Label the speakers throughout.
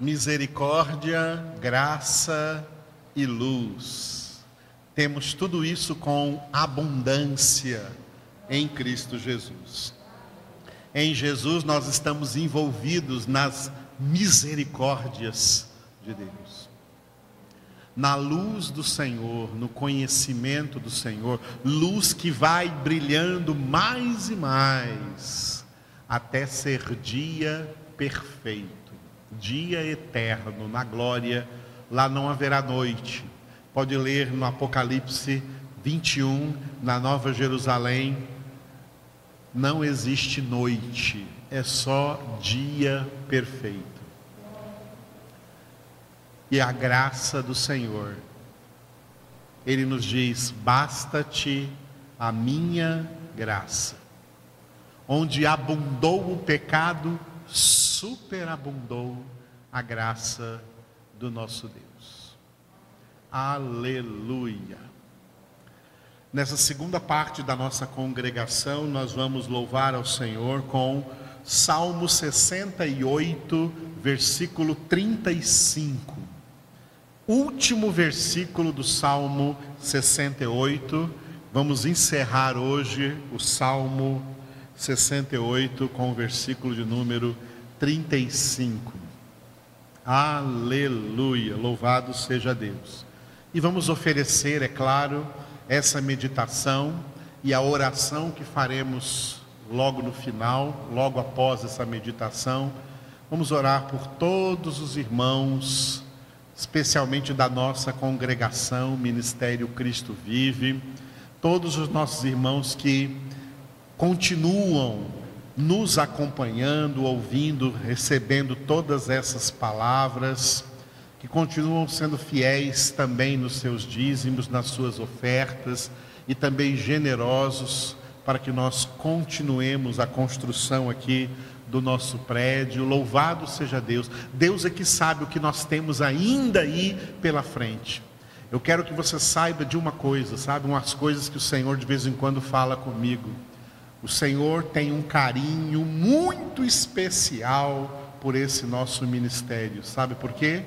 Speaker 1: misericórdia, graça e luz. Temos tudo isso com abundância em Cristo Jesus. Em Jesus nós estamos envolvidos nas misericórdias de Deus. Na luz do Senhor, no conhecimento do Senhor, luz que vai brilhando mais e mais, até ser dia perfeito, dia eterno, na glória, lá não haverá noite. Pode ler no Apocalipse 21, na Nova Jerusalém, não existe noite, é só dia perfeito. E a graça do Senhor, Ele nos diz: basta-te a minha graça. Onde abundou o pecado, superabundou a graça do nosso Deus. Aleluia. Nessa segunda parte da nossa congregação, nós vamos louvar ao Senhor com Salmo 68, versículo 35. Último versículo do Salmo 68. Vamos encerrar hoje o Salmo 68 com o versículo de número 35. Aleluia, louvado seja Deus. E vamos oferecer, é claro, essa meditação e a oração que faremos logo no final, logo após essa meditação. Vamos orar por todos os irmãos, especialmente da nossa congregação, Ministério Cristo Vive, todos os nossos irmãos que continuam nos acompanhando, ouvindo, recebendo todas essas palavras que continuam sendo fiéis também nos seus dízimos, nas suas ofertas e também generosos para que nós continuemos a construção aqui do nosso prédio. Louvado seja Deus. Deus é que sabe o que nós temos ainda aí pela frente. Eu quero que você saiba de uma coisa, sabe? Umas coisas que o Senhor de vez em quando fala comigo. O Senhor tem um carinho muito especial por esse nosso ministério. Sabe por quê?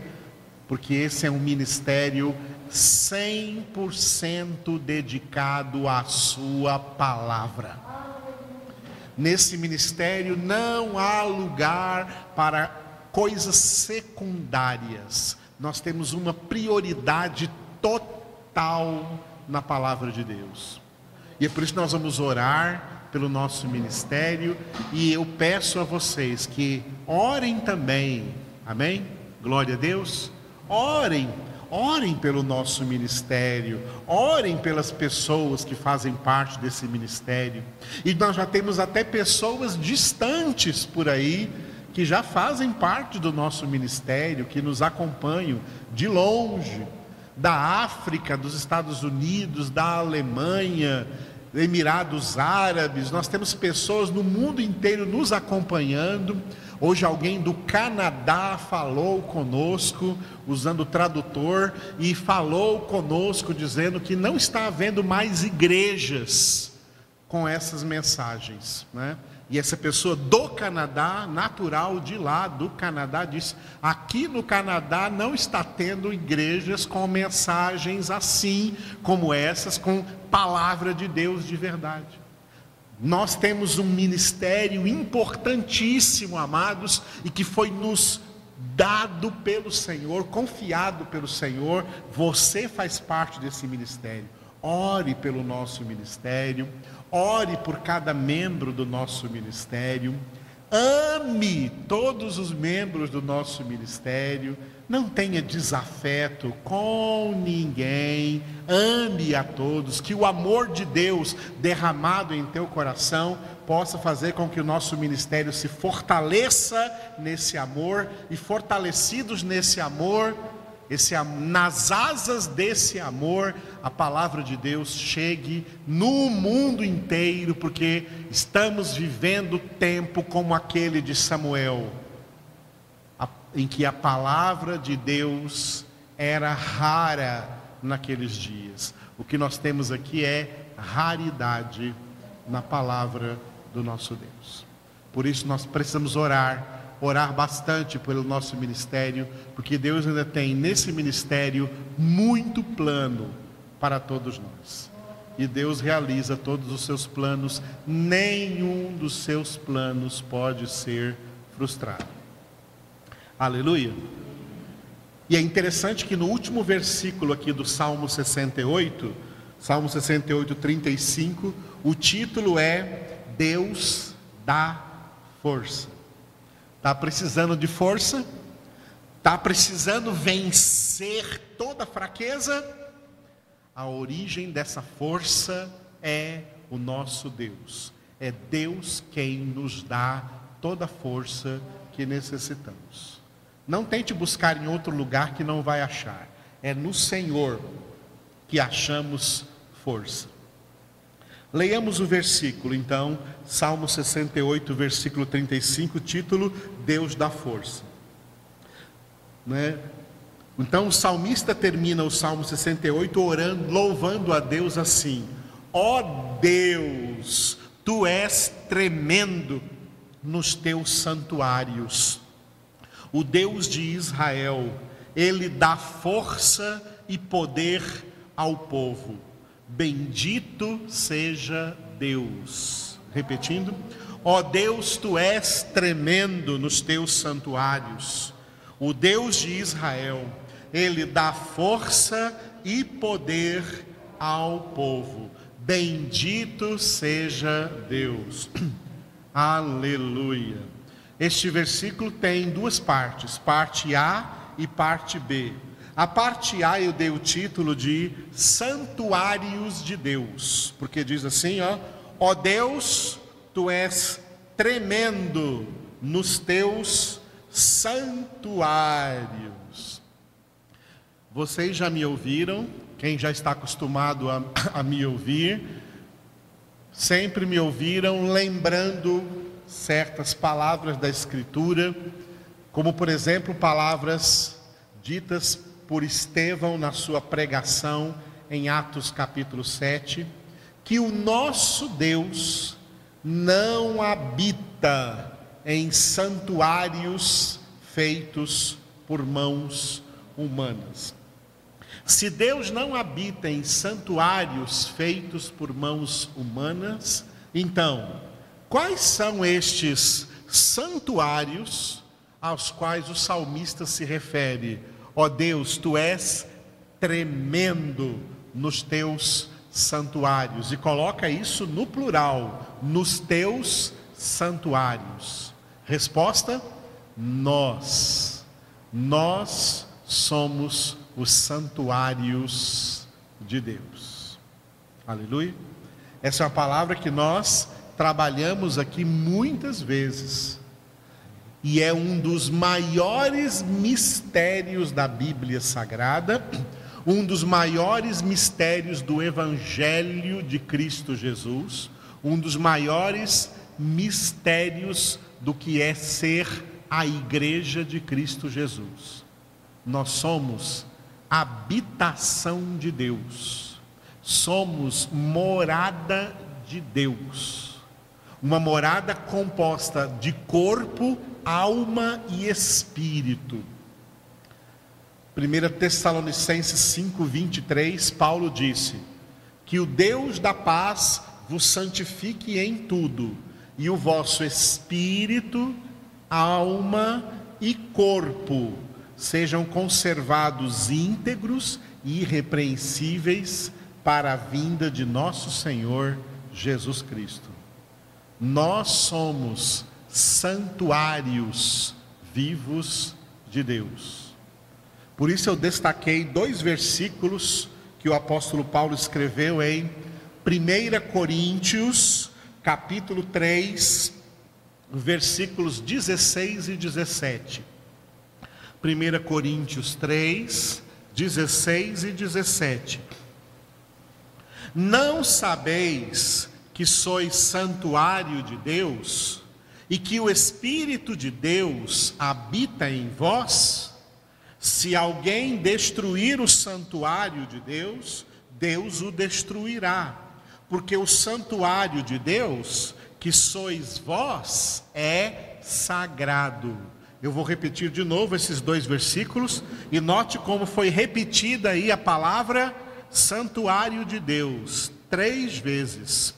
Speaker 1: porque esse é um ministério 100% dedicado à Sua palavra. Nesse ministério não há lugar para coisas secundárias, nós temos uma prioridade total na palavra de Deus. E é por isso que nós vamos orar pelo nosso ministério e eu peço a vocês que orem também, amém? Glória a Deus Orem, orem pelo nosso ministério, orem pelas pessoas que fazem parte desse ministério. E nós já temos até pessoas distantes por aí que já fazem parte do nosso ministério, que nos acompanham de longe, da África, dos Estados Unidos, da Alemanha, Emirados Árabes, nós temos pessoas no mundo inteiro nos acompanhando. Hoje alguém do Canadá falou conosco, usando o tradutor, e falou conosco dizendo que não está havendo mais igrejas com essas mensagens. Né? E essa pessoa do Canadá, natural de lá do Canadá, disse: aqui no Canadá não está tendo igrejas com mensagens assim, como essas, com palavra de Deus de verdade. Nós temos um ministério importantíssimo, amados, e que foi nos dado pelo Senhor, confiado pelo Senhor. Você faz parte desse ministério. Ore pelo nosso ministério, ore por cada membro do nosso ministério. Ame todos os membros do nosso ministério, não tenha desafeto com ninguém, ame a todos, que o amor de Deus derramado em teu coração possa fazer com que o nosso ministério se fortaleça nesse amor e fortalecidos nesse amor, esse, nas asas desse amor, a palavra de Deus chegue no mundo inteiro, porque estamos vivendo tempo como aquele de Samuel, em que a palavra de Deus era rara naqueles dias. O que nós temos aqui é raridade na palavra do nosso Deus. Por isso nós precisamos orar orar bastante pelo nosso ministério, porque Deus ainda tem nesse ministério muito plano para todos nós. E Deus realiza todos os seus planos, nenhum dos seus planos pode ser frustrado. Aleluia. E é interessante que no último versículo aqui do Salmo 68, Salmo 68, 35, o título é Deus dá força. Está precisando de força? Está precisando vencer toda fraqueza? A origem dessa força é o nosso Deus. É Deus quem nos dá toda a força que necessitamos. Não tente buscar em outro lugar que não vai achar. É no Senhor que achamos força. Leiamos o versículo, então, Salmo 68, versículo 35, título Deus dá força. Né? Então o salmista termina o Salmo 68 orando, louvando a Deus assim: Ó oh Deus, tu és tremendo nos teus santuários. O Deus de Israel, ele dá força e poder ao povo. Bendito seja Deus. Repetindo, ó Deus, tu és tremendo nos teus santuários. O Deus de Israel, ele dá força e poder ao povo. Bendito seja Deus. Aleluia. Este versículo tem duas partes, parte A e parte B. A parte A eu dei o título de Santuários de Deus, porque diz assim, ó, ó Deus, tu és tremendo nos teus santuários. Vocês já me ouviram, quem já está acostumado a, a me ouvir, sempre me ouviram lembrando certas palavras da Escritura, como por exemplo palavras ditas por Estevão na sua pregação em Atos capítulo 7, que o nosso Deus não habita em santuários feitos por mãos humanas. Se Deus não habita em santuários feitos por mãos humanas, então, quais são estes santuários aos quais o salmista se refere Ó Deus, tu és tremendo nos teus santuários. E coloca isso no plural, nos teus santuários. Resposta: nós. Nós somos os santuários de Deus. Aleluia. Essa é uma palavra que nós trabalhamos aqui muitas vezes e é um dos maiores mistérios da Bíblia Sagrada, um dos maiores mistérios do Evangelho de Cristo Jesus, um dos maiores mistérios do que é ser a Igreja de Cristo Jesus. Nós somos habitação de Deus, somos morada de Deus, uma morada composta de corpo alma e espírito. 1 Tessalonicenses 5:23, Paulo disse: Que o Deus da paz vos santifique em tudo, e o vosso espírito, alma e corpo sejam conservados íntegros e irrepreensíveis para a vinda de nosso Senhor Jesus Cristo. Nós somos santuários vivos de Deus. Por isso eu destaquei dois versículos que o apóstolo Paulo escreveu em 1 Coríntios, capítulo 3, versículos 16 e 17. 1 Coríntios 3, 16 e 17. Não sabeis que sois santuário de Deus e que o Espírito de Deus habita em vós, se alguém destruir o santuário de Deus, Deus o destruirá, porque o santuário de Deus, que sois vós, é sagrado. Eu vou repetir de novo esses dois versículos e note como foi repetida aí a palavra santuário de Deus três vezes.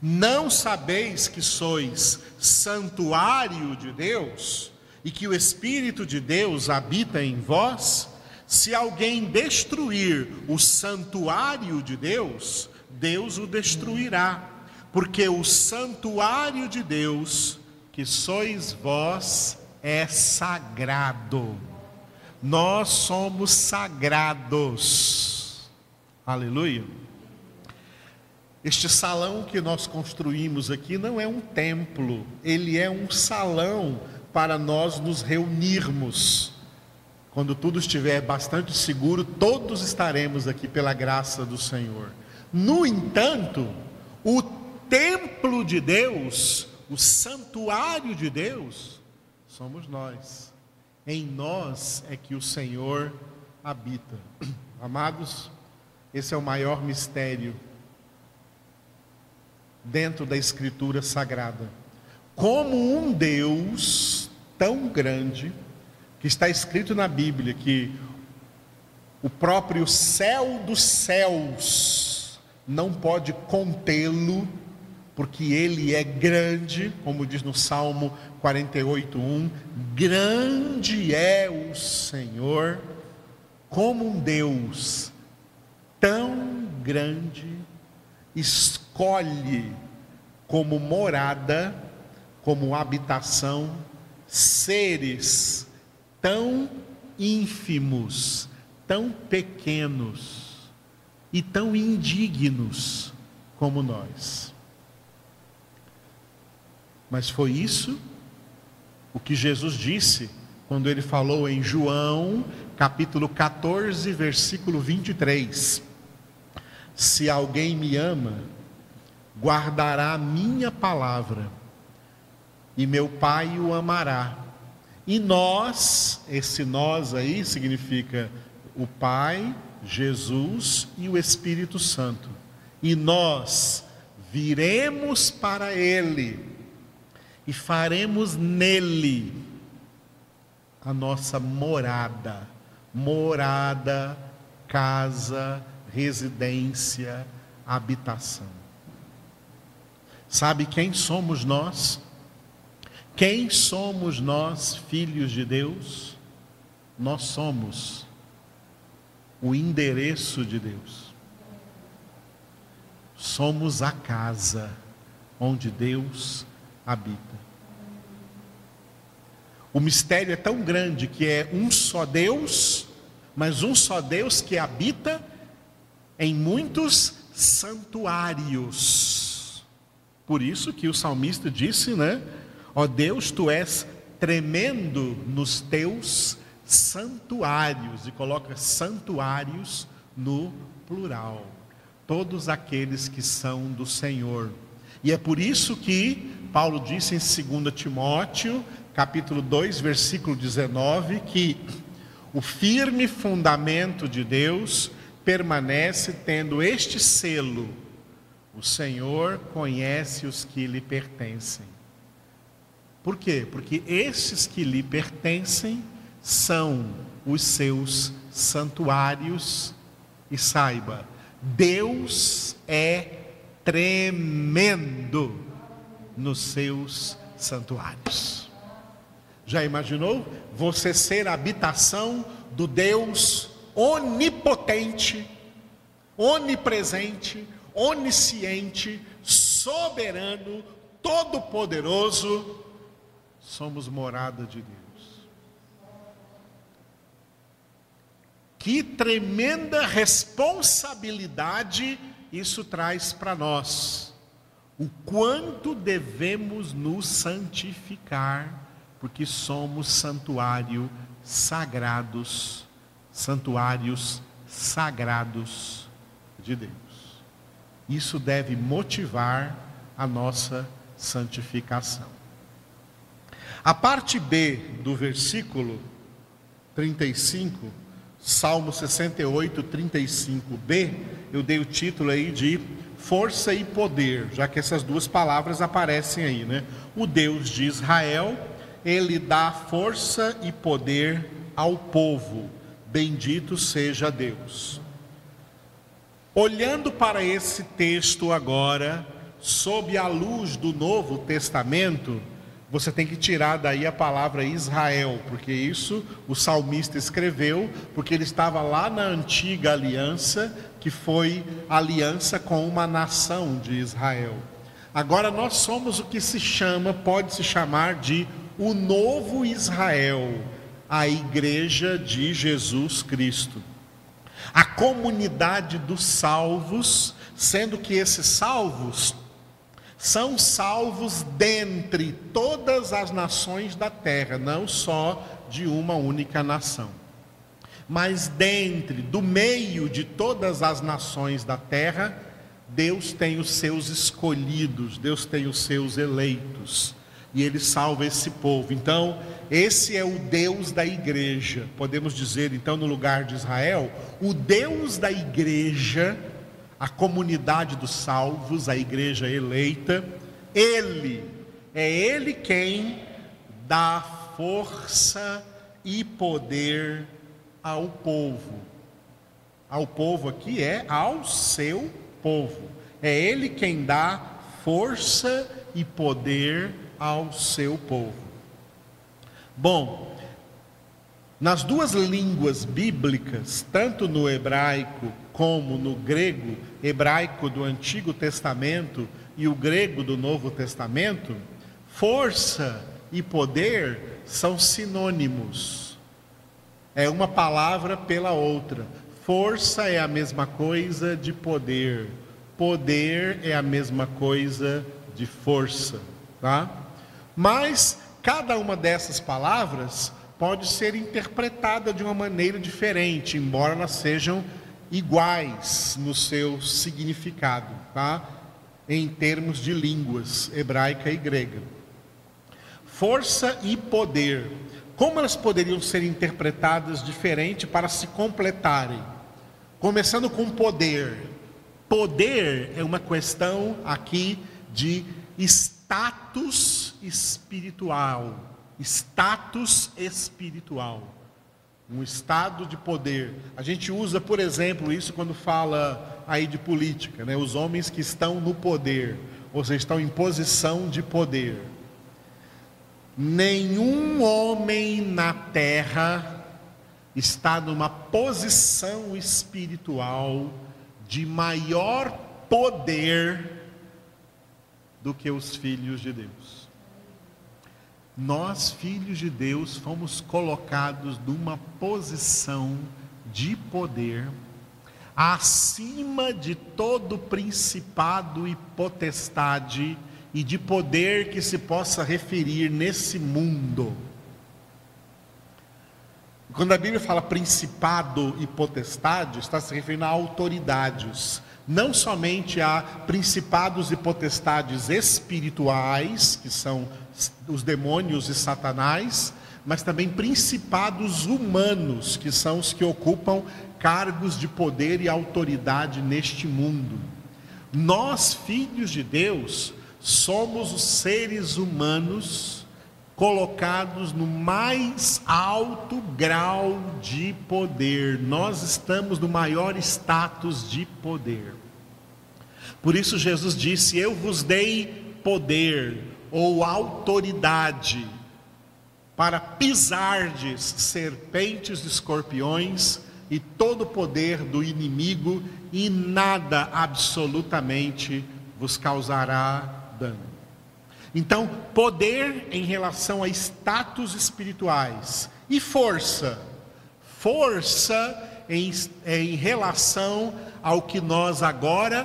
Speaker 1: Não sabeis que sois santuário de Deus e que o Espírito de Deus habita em vós? Se alguém destruir o santuário de Deus, Deus o destruirá, porque o santuário de Deus, que sois vós, é sagrado. Nós somos sagrados. Aleluia. Este salão que nós construímos aqui não é um templo, ele é um salão para nós nos reunirmos. Quando tudo estiver bastante seguro, todos estaremos aqui pela graça do Senhor. No entanto, o templo de Deus, o santuário de Deus, somos nós. Em nós é que o Senhor habita. Amados, esse é o maior mistério dentro da Escritura Sagrada. Como um Deus tão grande, que está escrito na Bíblia que o próprio céu dos céus não pode contê-lo, porque ele é grande, como diz no Salmo 48:1, grande é o Senhor, como um Deus tão grande escolhe como morada, como habitação, seres tão ínfimos, tão pequenos e tão indignos como nós. Mas foi isso o que Jesus disse quando ele falou em João, capítulo 14, versículo 23. Se alguém me ama, guardará a minha palavra, e meu Pai o amará. E nós, esse nós aí significa o Pai, Jesus e o Espírito Santo. E nós viremos para Ele e faremos nele a nossa morada, morada, casa, residência, habitação. Sabe quem somos nós? Quem somos nós, filhos de Deus? Nós somos o endereço de Deus. Somos a casa onde Deus habita. O mistério é tão grande que é um só Deus, mas um só Deus que habita em muitos santuários. Por isso que o salmista disse, né? Ó oh Deus, tu és tremendo nos teus santuários, e coloca santuários no plural. Todos aqueles que são do Senhor. E é por isso que Paulo disse em 2 Timóteo, capítulo 2, versículo 19, que o firme fundamento de Deus permanece tendo este selo: o Senhor conhece os que lhe pertencem. Por quê? Porque esses que lhe pertencem são os seus santuários, e saiba, Deus é tremendo nos seus santuários. Já imaginou você ser a habitação do Deus onipotente, onipresente, onisciente, soberano, todo-poderoso, somos morada de Deus. Que tremenda responsabilidade isso traz para nós. O quanto devemos nos santificar, porque somos santuário sagrados santuários sagrados de Deus. Isso deve motivar a nossa santificação. A parte B do versículo 35, Salmo 68, 35b, eu dei o título aí de força e poder, já que essas duas palavras aparecem aí, né? O Deus de Israel ele dá força e poder ao povo. Bendito seja Deus. Olhando para esse texto agora, sob a luz do Novo Testamento, você tem que tirar daí a palavra Israel, porque isso o salmista escreveu, porque ele estava lá na antiga aliança, que foi aliança com uma nação de Israel. Agora nós somos o que se chama, pode se chamar de o novo Israel, a igreja de Jesus Cristo. A comunidade dos salvos, sendo que esses salvos são salvos dentre todas as nações da terra, não só de uma única nação. Mas dentre, do meio de todas as nações da terra, Deus tem os seus escolhidos, Deus tem os seus eleitos, e Ele salva esse povo. Então, esse é o Deus da igreja. Podemos dizer, então, no lugar de Israel, o Deus da igreja a comunidade dos salvos, a igreja eleita, Ele, é Ele quem dá força e poder ao povo. Ao povo aqui é ao seu povo. É Ele quem dá força e poder ao seu povo. Bom, nas duas línguas bíblicas, tanto no hebraico como no grego hebraico do Antigo Testamento e o grego do Novo Testamento, força e poder são sinônimos. É uma palavra pela outra. Força é a mesma coisa de poder. Poder é a mesma coisa de força, tá? Mas cada uma dessas palavras pode ser interpretada de uma maneira diferente, embora elas sejam iguais no seu significado, tá? Em termos de línguas hebraica e grega. Força e poder. Como elas poderiam ser interpretadas diferente para se completarem? Começando com poder. Poder é uma questão aqui de status espiritual. Status espiritual um estado de poder. A gente usa, por exemplo, isso quando fala aí de política, né? Os homens que estão no poder, ou seja, estão em posição de poder. Nenhum homem na terra está numa posição espiritual de maior poder do que os filhos de Deus nós, filhos de Deus, fomos colocados numa posição de poder acima de todo principado e potestade e de poder que se possa referir nesse mundo. Quando a Bíblia fala principado e potestade, está se referindo a autoridades, não somente a principados e potestades espirituais, que são os demônios e Satanás, mas também principados humanos, que são os que ocupam cargos de poder e autoridade neste mundo. Nós, filhos de Deus, somos os seres humanos colocados no mais alto grau de poder. Nós estamos no maior status de poder. Por isso Jesus disse: Eu vos dei poder ou autoridade para pisardes serpentes e escorpiões e todo o poder do inimigo, e nada absolutamente vos causará dano. Então, poder em relação a status espirituais e força. Força em, em relação ao que nós agora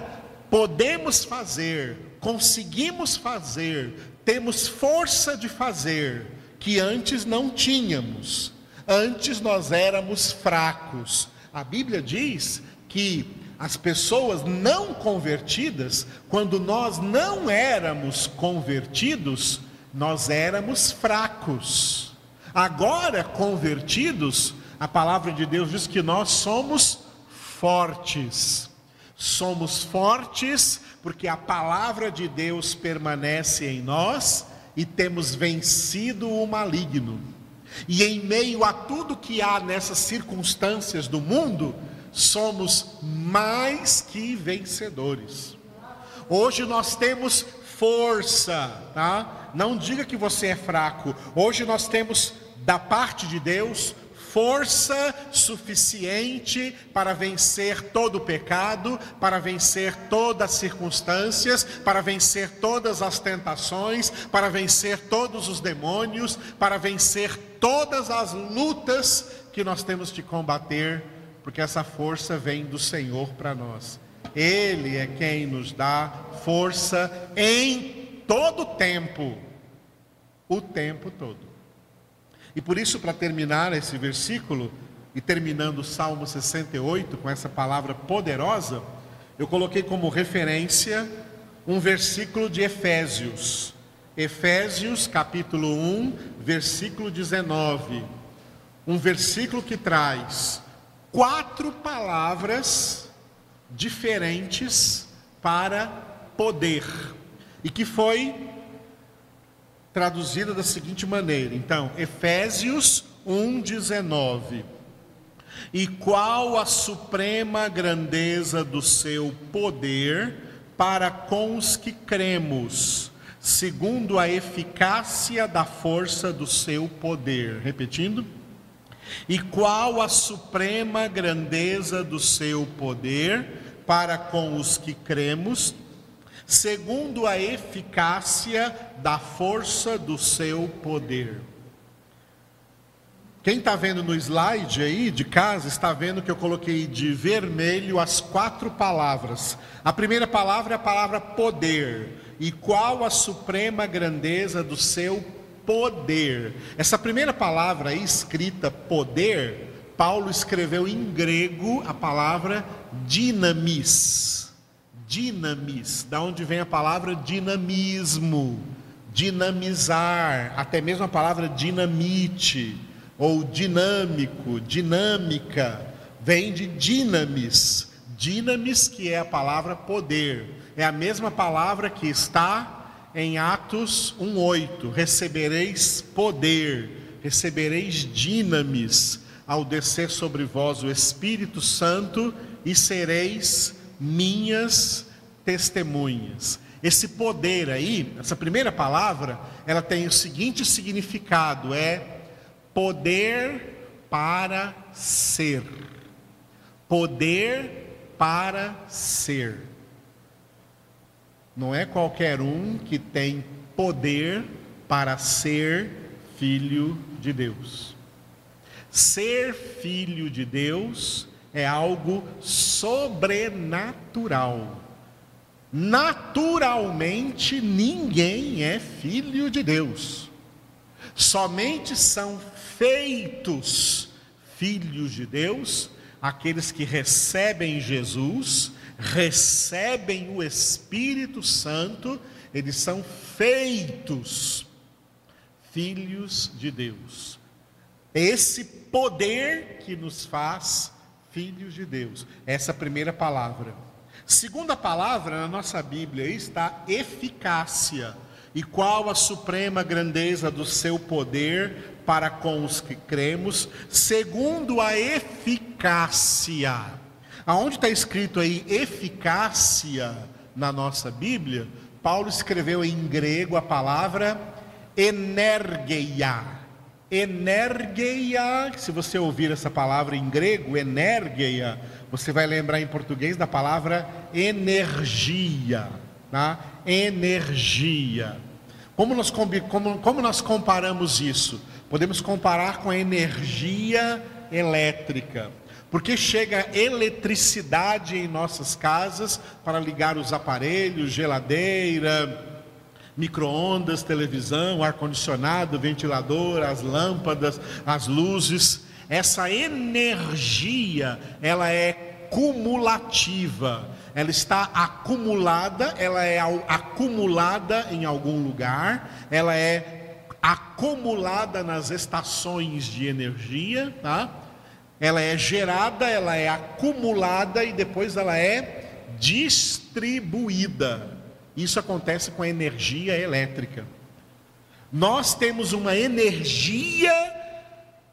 Speaker 1: podemos fazer, conseguimos fazer, temos força de fazer, que antes não tínhamos. Antes nós éramos fracos. A Bíblia diz que as pessoas não convertidas, quando nós não éramos convertidos, nós éramos fracos. Agora, convertidos, a palavra de Deus diz que nós somos fortes. Somos fortes porque a palavra de Deus permanece em nós e temos vencido o maligno. E em meio a tudo que há nessas circunstâncias do mundo, somos mais que vencedores. Hoje nós temos força, tá? Não diga que você é fraco. Hoje nós temos da parte de Deus força suficiente para vencer todo o pecado, para vencer todas as circunstâncias, para vencer todas as tentações, para vencer todos os demônios, para vencer todas as lutas que nós temos de combater, porque essa força vem do Senhor para nós. Ele é quem nos dá força em todo o tempo, o tempo todo. E por isso, para terminar esse versículo, e terminando o Salmo 68 com essa palavra poderosa, eu coloquei como referência um versículo de Efésios. Efésios capítulo 1, versículo 19. Um versículo que traz quatro palavras diferentes para poder e que foi traduzida da seguinte maneira. Então, Efésios 1:19. E qual a suprema grandeza do seu poder para com os que cremos, segundo a eficácia da força do seu poder. Repetindo. E qual a suprema grandeza do seu poder para com os que cremos, segundo a eficácia da força do seu poder. Quem está vendo no slide aí de casa está vendo que eu coloquei de vermelho as quatro palavras. A primeira palavra é a palavra poder. E qual a suprema grandeza do seu poder? Essa primeira palavra aí escrita poder, Paulo escreveu em grego a palavra dinamis. Dinamis, da onde vem a palavra dinamismo, dinamizar, até mesmo a palavra dinamite ou dinâmico, dinâmica, vem de dinamis. Dinamis, que é a palavra poder, é a mesma palavra que está em Atos 1:8. Recebereis poder, recebereis dinamis ao descer sobre vós o Espírito Santo e sereis minhas testemunhas. Esse poder aí, essa primeira palavra, ela tem o seguinte significado: é poder para ser. Poder para ser. Não é qualquer um que tem poder para ser filho de Deus. Ser filho de Deus é algo sobrenatural. Naturalmente, ninguém é filho de Deus. Somente são feitos filhos de Deus aqueles que recebem Jesus, recebem o Espírito Santo, eles são feitos filhos de Deus. Esse poder que nos faz filhos de Deus. Essa primeira palavra. Segunda palavra na nossa Bíblia está eficácia. E qual a suprema grandeza do seu poder para com os que cremos, segundo a eficácia. Aonde está escrito aí eficácia na nossa Bíblia? Paulo escreveu em grego a palavra energeia Energeia, se você ouvir essa palavra em grego, energeia, você vai lembrar em português da palavra energia, tá? Energia. Como nós, como, como nós comparamos isso? Podemos comparar com a energia elétrica. Porque chega eletricidade em nossas casas para ligar os aparelhos, geladeira, microondas, televisão, ar-condicionado, ventilador, as lâmpadas, as luzes. Essa energia, ela é cumulativa. Ela está acumulada, ela é acumulada em algum lugar, ela é acumulada nas estações de energia, tá? Ela é gerada, ela é acumulada e depois ela é distribuída. Isso acontece com a energia elétrica. Nós temos uma energia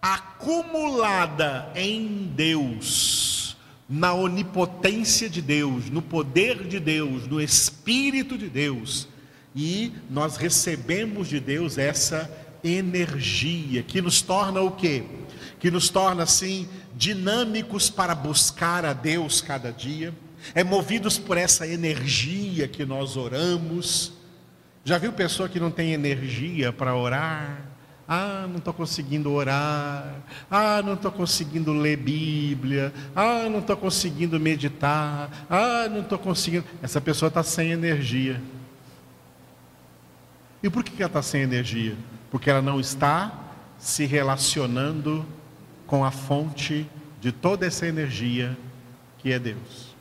Speaker 1: acumulada em Deus, na onipotência de Deus, no poder de Deus, no Espírito de Deus, e nós recebemos de Deus essa energia que nos torna o quê? Que nos torna assim dinâmicos para buscar a Deus cada dia, é movidos por essa energia que nós oramos. Já viu pessoa que não tem energia para orar? Ah, não estou conseguindo orar. Ah, não estou conseguindo ler Bíblia. Ah, não estou conseguindo meditar. Ah, não estou conseguindo. Essa pessoa está sem energia. E por que ela está sem energia? Porque ela não está se relacionando com a fonte de toda essa energia que é Deus.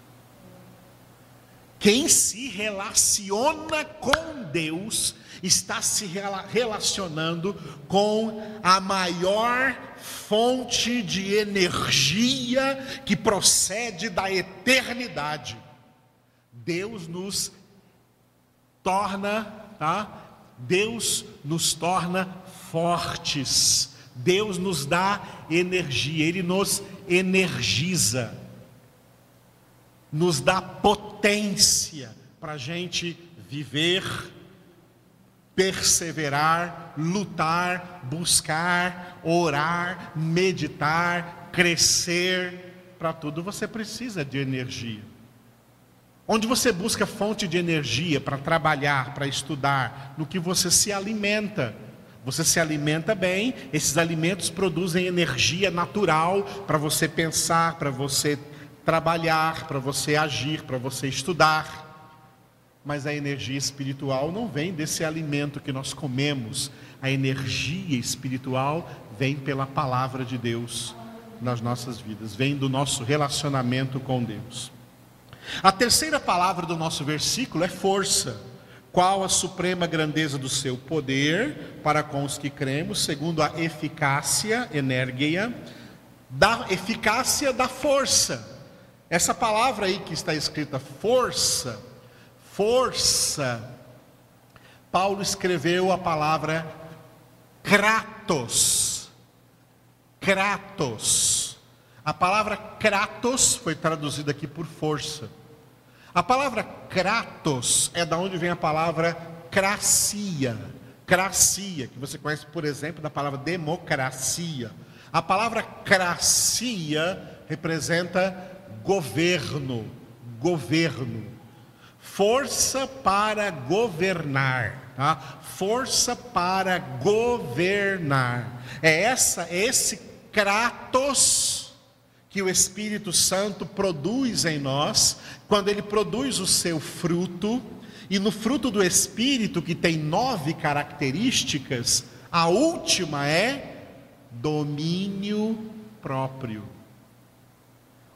Speaker 1: Quem se relaciona com Deus está se relacionando com a maior fonte de energia que procede da eternidade. Deus nos torna, tá? Deus nos torna fortes. Deus nos dá energia, Ele nos energiza, nos dá potência para a gente viver, perseverar, lutar, buscar, orar, meditar, crescer. Para tudo você precisa de energia. Onde você busca fonte de energia para trabalhar, para estudar, no que você se alimenta. Você se alimenta bem, esses alimentos produzem energia natural para você pensar, para você trabalhar, para você agir, para você estudar. Mas a energia espiritual não vem desse alimento que nós comemos. A energia espiritual vem pela palavra de Deus nas nossas vidas, vem do nosso relacionamento com Deus. A terceira palavra do nosso versículo é força. Qual a suprema grandeza do seu poder para com os que cremos, segundo a eficácia, energia, da eficácia da força. Essa palavra aí que está escrita força, força, Paulo escreveu a palavra kratos. Kratos. A palavra kratos foi traduzida aqui por força. A palavra kratos é da onde vem a palavra cracia. Cracia, que você conhece, por exemplo, da palavra democracia. A palavra cracia representa governo, governo. Força para governar, tá? Força para governar. É essa, é esse kratos que o Espírito Santo produz em nós, quando ele produz o seu fruto, e no fruto do Espírito, que tem nove características, a última é domínio próprio.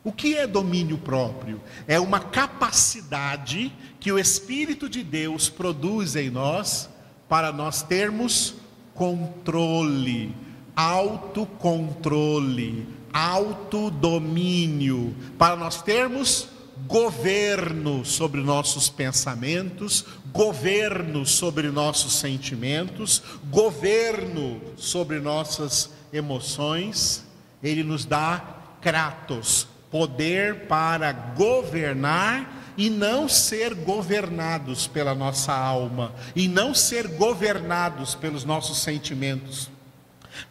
Speaker 1: O que é domínio próprio? É uma capacidade que o Espírito de Deus produz em nós para nós termos controle, autocontrole, autodomínio, para nós termos governo sobre nossos pensamentos, governo sobre nossos sentimentos, governo sobre nossas emoções. Ele nos dá kratos, poder para governar e não ser governados pela nossa alma, e não ser governados pelos nossos sentimentos.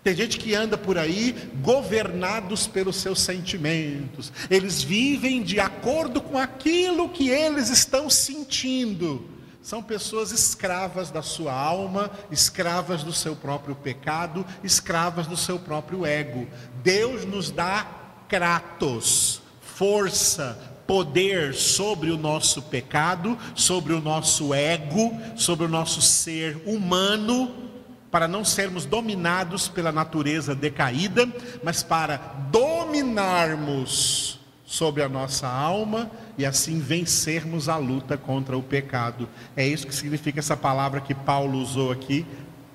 Speaker 1: Tem gente que anda por aí governados pelos seus sentimentos. Eles vivem de acordo com aquilo que eles estão sentindo. São pessoas escravas da sua alma, escravas do seu próprio pecado, escravas do seu próprio ego. Deus nos dá kratos, força, poder sobre o nosso pecado, sobre o nosso ego, sobre o nosso ser humano para não sermos dominados pela natureza decaída, mas para dominarmos sobre a nossa alma e assim vencermos a luta contra o pecado. É isso que significa essa palavra que Paulo usou aqui,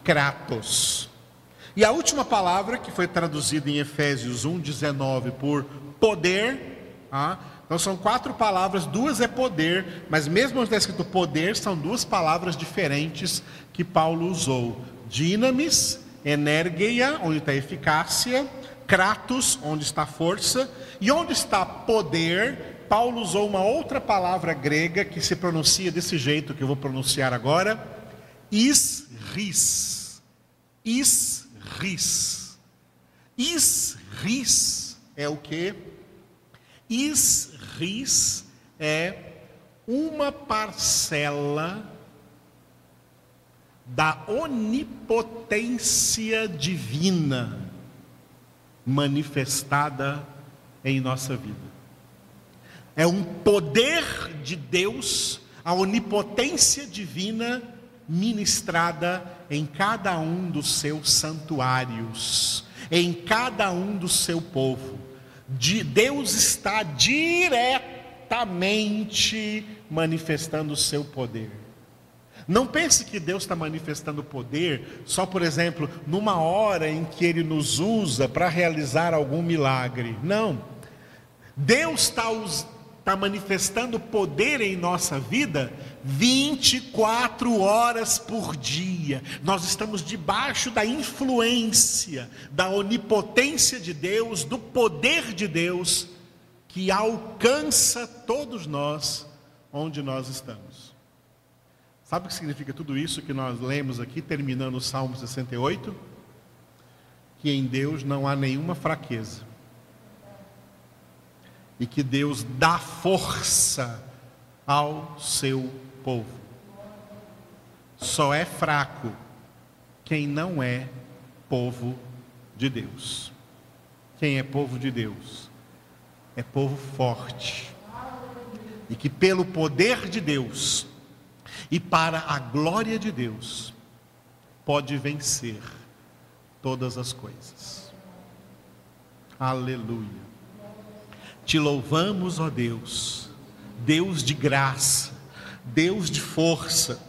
Speaker 1: kratos. E a última palavra que foi traduzida em Efésios 1:19 por poder, ah, então são quatro palavras, duas é poder, mas mesmo onde está escrito poder, são duas palavras diferentes que Paulo usou Dinamis, energeia, onde está eficácia, kratos, onde está força, e onde está poder, Paulo usou uma outra palavra grega que se pronuncia desse jeito que eu vou pronunciar agora, isris. Isris. Isris é o que? Isris é uma parcela da onipotência divina manifestada em nossa vida. É um poder de Deus, a onipotência divina ministrada em cada um dos seus santuários, em cada um do seu povo. De Deus está diretamente manifestando o seu poder. Não pense que Deus está manifestando poder só, por exemplo, numa hora em que Ele nos usa para realizar algum milagre. Não. Deus está, está manifestando poder em nossa vida 24 horas por dia. Nós estamos debaixo da influência, da onipotência de Deus, do poder de Deus, que alcança todos nós onde nós estamos. Sabe o que significa tudo isso que nós lemos aqui, terminando o Salmo 68? Que em Deus não há nenhuma fraqueza. E que Deus dá força ao seu povo. Só é fraco quem não é povo de Deus. Quem é povo de Deus é povo forte. E que pelo poder de Deus e para a glória de Deus, pode vencer todas as coisas. Aleluia. Te louvamos, ó Deus, Deus de graça, Deus de força,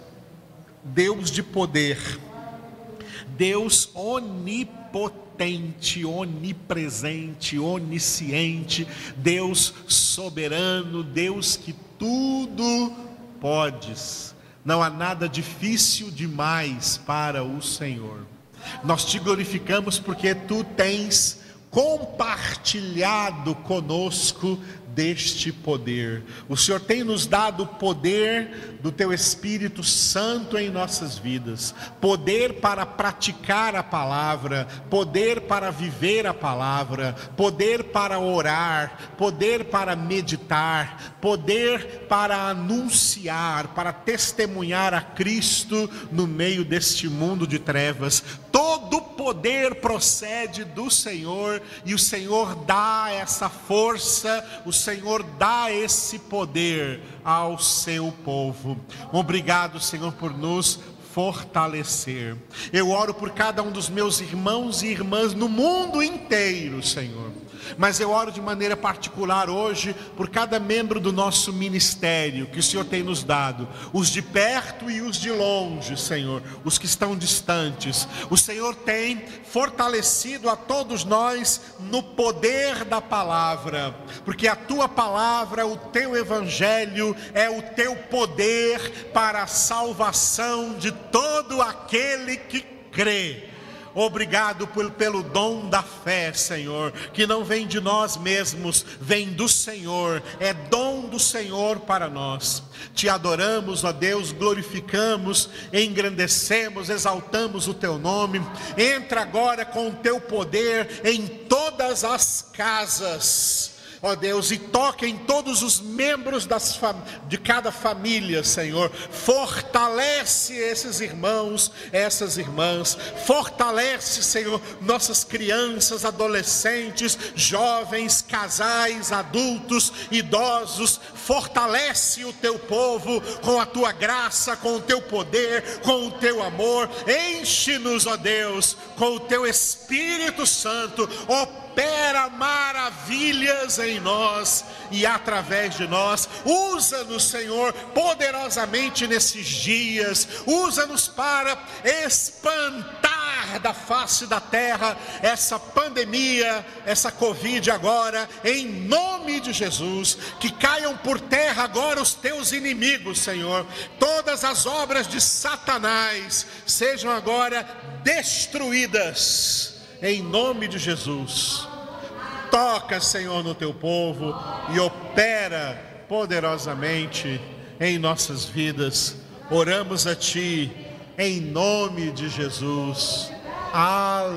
Speaker 1: Deus de poder, Deus onipotente, onipresente, onisciente, Deus soberano, Deus que tudo podes não há nada difícil demais para o Senhor. Nós te glorificamos porque tu tens compartilhado conosco deste poder. O Senhor tem nos dado o poder do teu Espírito Santo em nossas vidas, poder para praticar a palavra, poder para viver a palavra, poder para orar, poder para meditar, poder para anunciar, para testemunhar a Cristo no meio deste mundo de trevas. Todo poder procede do Senhor e o Senhor dá essa força, o Senhor dá esse poder ao seu povo. Obrigado, Senhor, por nos fortalecer. Eu oro por cada um dos meus irmãos e irmãs no mundo inteiro, Senhor mas eu oro de maneira particular hoje por cada membro do nosso ministério que o Senhor tem nos dado, os de perto e os de longe, Senhor, os que estão distantes. O Senhor tem fortalecido a todos nós no poder da palavra, porque a tua palavra, o teu evangelho é o teu poder para a salvação de todo aquele que crê. Obrigado por, pelo dom da fé, Senhor, que não vem de nós mesmos, vem do Senhor, é dom do Senhor para nós. Te adoramos, ó Deus, glorificamos, engrandecemos, exaltamos o teu nome. Entra agora com o teu poder em todas as casas ó Deus, e toque em todos os membros das de cada família, Senhor. Fortalece esses irmãos, essas irmãs. Fortalece, Senhor, nossas crianças, adolescentes, jovens, casais, adultos, idosos. Fortalece o teu povo com a tua graça, com o teu poder, com o teu amor. Enche-nos, ó Deus, com o teu Espírito Santo. Ó opera maravilhas em nós e através de nós. Usa-nos, Senhor, poderosamente nesses dias. Usa-nos para espantar da face da terra essa pandemia, essa Covid agora, em nome de Jesus. Que caiam por terra agora os teus inimigos, Senhor. Todas todas as obras de Satanás sejam agora destruídas, em nome de Jesus. Toca, Senhor, no teu povo e opera poderosamente em nossas vidas. Oramos a Ti, em nome de Jesus. Aleluia.